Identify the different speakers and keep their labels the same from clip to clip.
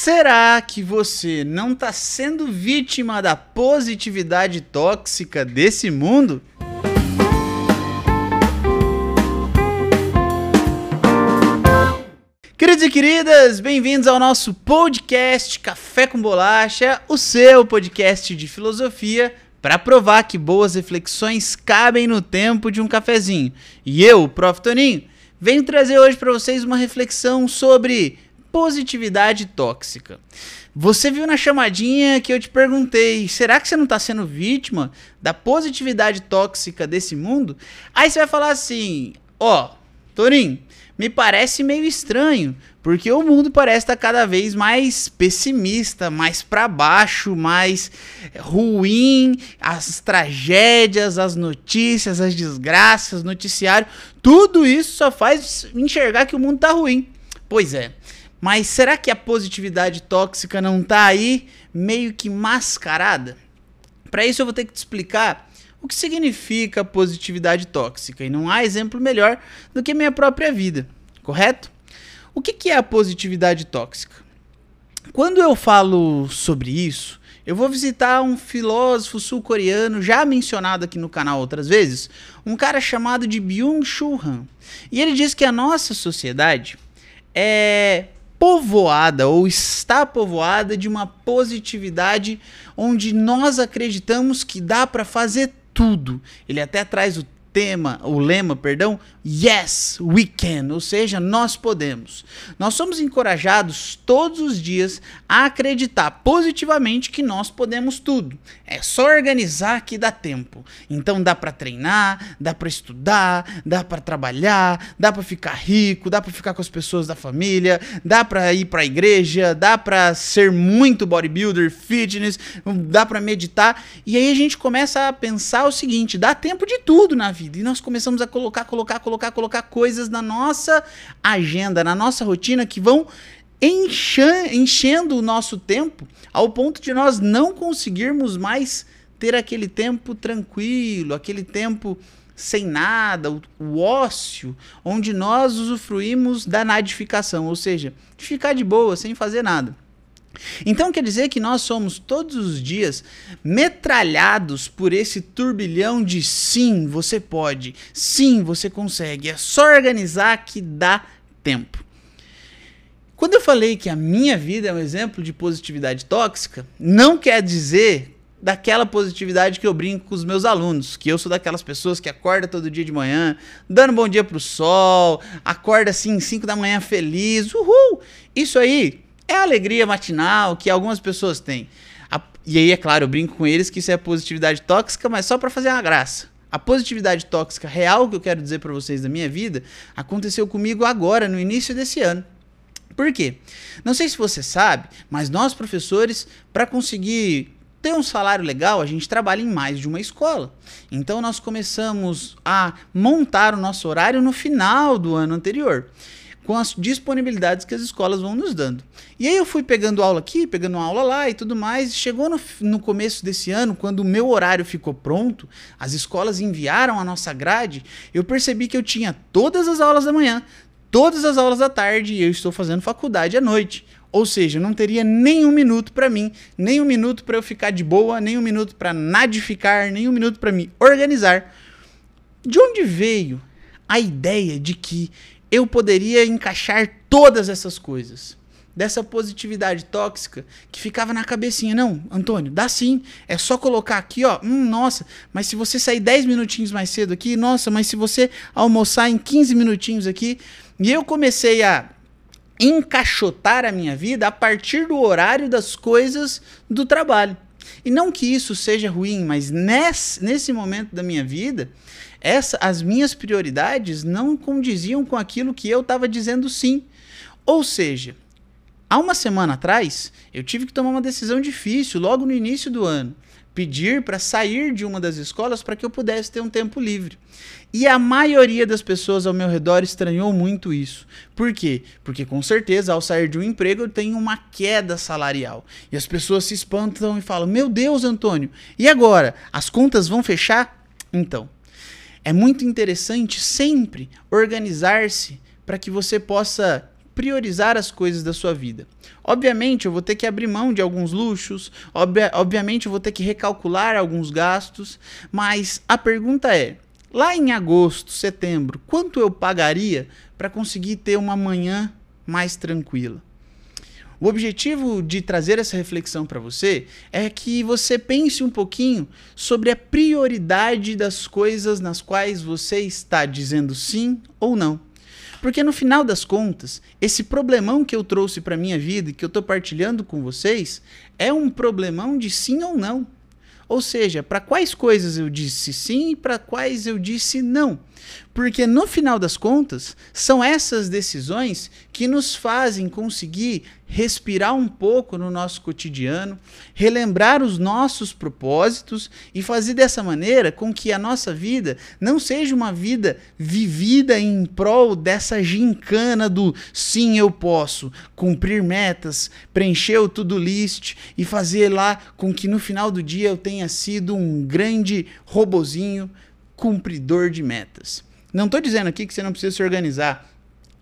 Speaker 1: Será que você não está sendo vítima da positividade tóxica desse mundo? Queridos e queridas, bem-vindos ao nosso podcast Café com Bolacha, o seu podcast de filosofia para provar que boas reflexões cabem no tempo de um cafezinho. E eu, o Prof. Toninho, venho trazer hoje para vocês uma reflexão sobre positividade tóxica. Você viu na chamadinha que eu te perguntei: será que você não está sendo vítima da positividade tóxica desse mundo? Aí você vai falar assim: ó, oh, Torinho, me parece meio estranho, porque o mundo parece estar tá cada vez mais pessimista, mais para baixo, mais ruim, as tragédias, as notícias, as desgraças, noticiário, tudo isso só faz enxergar que o mundo tá ruim. Pois é. Mas será que a positividade tóxica não tá aí meio que mascarada? Para isso eu vou ter que te explicar o que significa positividade tóxica e não há exemplo melhor do que minha própria vida, correto? O que, que é a positividade tóxica? Quando eu falo sobre isso, eu vou visitar um filósofo sul-coreano já mencionado aqui no canal outras vezes, um cara chamado de Byung-Chul Han. E ele diz que a nossa sociedade é povoada ou está povoada de uma positividade onde nós acreditamos que dá para fazer tudo. Ele até traz o tema, o lema, perdão, Yes, we can, ou seja, nós podemos. Nós somos encorajados todos os dias a acreditar positivamente que nós podemos tudo. É só organizar que dá tempo. Então dá para treinar, dá para estudar, dá para trabalhar, dá para ficar rico, dá para ficar com as pessoas da família, dá para ir para a igreja, dá para ser muito bodybuilder, fitness, dá para meditar. E aí a gente começa a pensar o seguinte, dá tempo de tudo na vida. E nós começamos a colocar, colocar, colocar colocar, colocar coisas na nossa agenda, na nossa rotina que vão enchendo o nosso tempo ao ponto de nós não conseguirmos mais ter aquele tempo tranquilo, aquele tempo sem nada, o, o, ócio, onde nós usufruímos da nadificação, ou seja, de ficar de boa, sem fazer nada. Então quer dizer que nós somos todos os dias metralhados por esse turbilhão de sim, você pode, sim, você consegue, é só organizar que dá tempo. Quando eu falei que a minha vida é um exemplo de positividade tóxica, não quer dizer daquela positividade que eu brinco com os meus alunos, que eu sou daquelas pessoas que acorda todo dia de manhã, dando bom dia pro sol, acorda assim 5 da manhã feliz, uhul. Isso aí é a alegria matinal que algumas pessoas têm. A, e aí, é claro, eu brinco com eles que isso é positividade tóxica, mas só para fazer uma graça. A positividade tóxica real que eu quero dizer para vocês da minha vida aconteceu comigo agora, no início desse ano. Por quê? Não sei se você sabe, mas nós professores, para conseguir ter um salário legal, a gente trabalha em mais de uma escola. Então nós começamos a montar o nosso horário no final do ano anterior com as disponibilidades que as escolas vão nos dando. E aí eu fui pegando aula aqui, pegando aula lá e tudo mais. Chegou no, no começo desse ano, quando o meu horário ficou pronto, as escolas enviaram a nossa grade, eu percebi que eu tinha todas as aulas da manhã, todas as aulas da tarde e eu estou fazendo faculdade à noite. Ou seja, não teria nem um minuto para mim, nem um minuto para eu ficar de boa, nem um minuto para nadificar, nem um minuto para me organizar. De onde veio a ideia de que eu poderia encaixar todas essas coisas. Dessa positividade tóxica que ficava na cabecinha. Não, Antônio, dá sim. É só colocar aqui, ó. Hum, nossa, mas se você sair 10 minutinhos mais cedo aqui, nossa, mas se você almoçar em 15 minutinhos aqui. E eu comecei a encaixotar a minha vida a partir do horário das coisas do trabalho. E não que isso seja ruim, mas nesse, nesse momento da minha vida, essa, as minhas prioridades não condiziam com aquilo que eu estava dizendo sim. Ou seja, há uma semana atrás, eu tive que tomar uma decisão difícil logo no início do ano. Pedir para sair de uma das escolas para que eu pudesse ter um tempo livre. E a maioria das pessoas ao meu redor estranhou muito isso. Por quê? Porque com certeza ao sair de um emprego eu tenho uma queda salarial. E as pessoas se espantam e falam: Meu Deus, Antônio, e agora? As contas vão fechar? Então, é muito interessante sempre organizar-se para que você possa priorizar as coisas da sua vida. Obviamente, eu vou ter que abrir mão de alguns luxos, obvia obviamente, eu vou ter que recalcular alguns gastos, mas a pergunta é: lá em agosto, setembro, quanto eu pagaria para conseguir ter uma manhã mais tranquila? O objetivo de trazer essa reflexão para você é que você pense um pouquinho sobre a prioridade das coisas nas quais você está dizendo sim ou não. Porque no final das contas, esse problemão que eu trouxe para minha vida e que eu estou partilhando com vocês é um problemão de sim ou não. Ou seja, para quais coisas eu disse sim e para quais eu disse não. Porque no final das contas, são essas decisões que nos fazem conseguir respirar um pouco no nosso cotidiano, relembrar os nossos propósitos e fazer dessa maneira com que a nossa vida não seja uma vida vivida em prol dessa gincana do sim, eu posso, cumprir metas, preencher o to-do list e fazer lá com que no final do dia eu tenha sido um grande robozinho cumpridor de metas. Não estou dizendo aqui que você não precisa se organizar.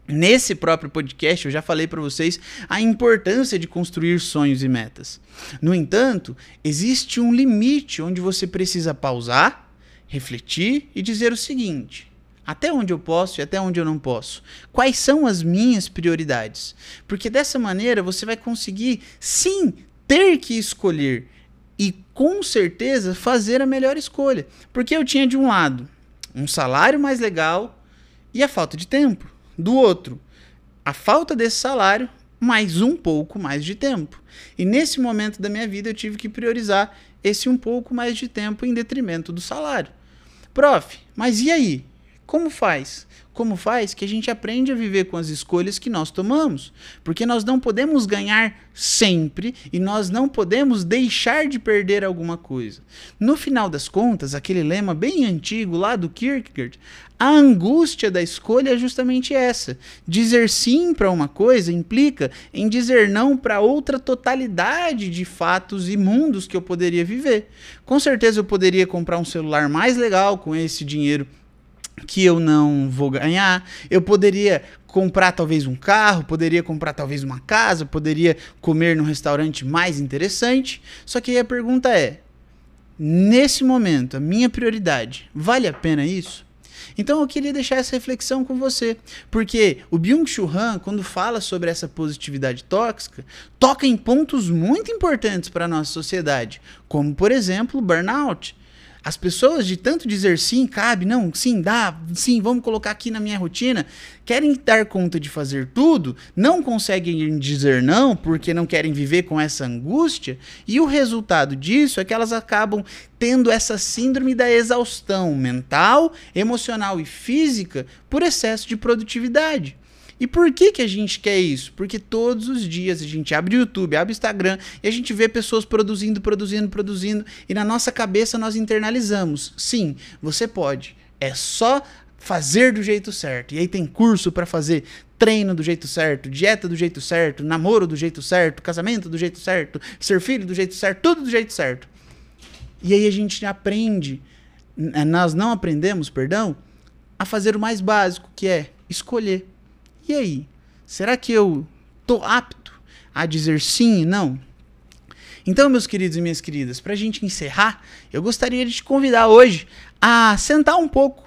Speaker 1: Nesse próprio podcast, eu já falei para vocês a importância de construir sonhos e metas. No entanto, existe um limite onde você precisa pausar, refletir e dizer o seguinte: até onde eu posso e até onde eu não posso? Quais são as minhas prioridades? Porque dessa maneira você vai conseguir, sim, ter que escolher e com certeza fazer a melhor escolha. Porque eu tinha de um lado um salário mais legal e a falta de tempo. Do outro, a falta desse salário mais um pouco mais de tempo. E nesse momento da minha vida eu tive que priorizar esse um pouco mais de tempo em detrimento do salário. Prof, mas e aí? Como faz? Como faz que a gente aprende a viver com as escolhas que nós tomamos? Porque nós não podemos ganhar sempre e nós não podemos deixar de perder alguma coisa. No final das contas, aquele lema bem antigo lá do Kierkegaard, a angústia da escolha é justamente essa. Dizer sim para uma coisa implica em dizer não para outra totalidade de fatos e mundos que eu poderia viver. Com certeza eu poderia comprar um celular mais legal com esse dinheiro que eu não vou ganhar. Eu poderia comprar talvez um carro, poderia comprar talvez uma casa, poderia comer num restaurante mais interessante. Só que aí a pergunta é: nesse momento, a minha prioridade, vale a pena isso? Então eu queria deixar essa reflexão com você, porque o Byung-Chul Han, quando fala sobre essa positividade tóxica, toca em pontos muito importantes para a nossa sociedade, como por exemplo o burnout. As pessoas, de tanto dizer sim, cabe, não, sim, dá, sim, vamos colocar aqui na minha rotina, querem dar conta de fazer tudo, não conseguem dizer não porque não querem viver com essa angústia, e o resultado disso é que elas acabam tendo essa síndrome da exaustão mental, emocional e física por excesso de produtividade. E por que, que a gente quer isso? Porque todos os dias a gente abre o YouTube, abre o Instagram e a gente vê pessoas produzindo, produzindo, produzindo e na nossa cabeça nós internalizamos. Sim, você pode. É só fazer do jeito certo. E aí tem curso para fazer treino do jeito certo, dieta do jeito certo, namoro do jeito certo, casamento do jeito certo, ser filho do jeito certo, tudo do jeito certo. E aí a gente aprende, nós não aprendemos, perdão, a fazer o mais básico, que é escolher. E aí? Será que eu tô apto a dizer sim e não? Então, meus queridos e minhas queridas, para a gente encerrar, eu gostaria de te convidar hoje a sentar um pouco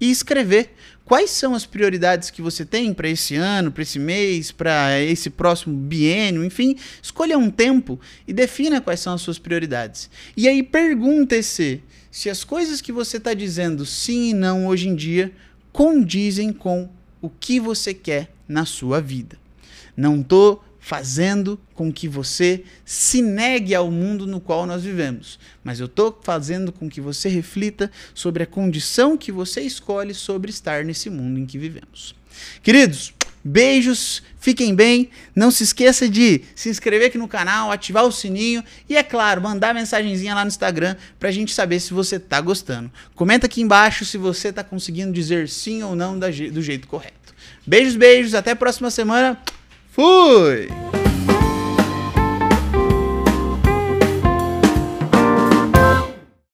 Speaker 1: e escrever quais são as prioridades que você tem para esse ano, para esse mês, para esse próximo biênio, enfim, escolha um tempo e defina quais são as suas prioridades. E aí pergunte-se se as coisas que você está dizendo sim e não hoje em dia condizem com o que você quer na sua vida. Não estou fazendo com que você se negue ao mundo no qual nós vivemos, mas eu estou fazendo com que você reflita sobre a condição que você escolhe sobre estar nesse mundo em que vivemos. Queridos, beijos, fiquem bem. Não se esqueça de se inscrever aqui no canal, ativar o sininho e, é claro, mandar mensagenzinha lá no Instagram para a gente saber se você está gostando. Comenta aqui embaixo se você está conseguindo dizer sim ou não do jeito correto. Beijos, beijos, até a próxima semana. Fui!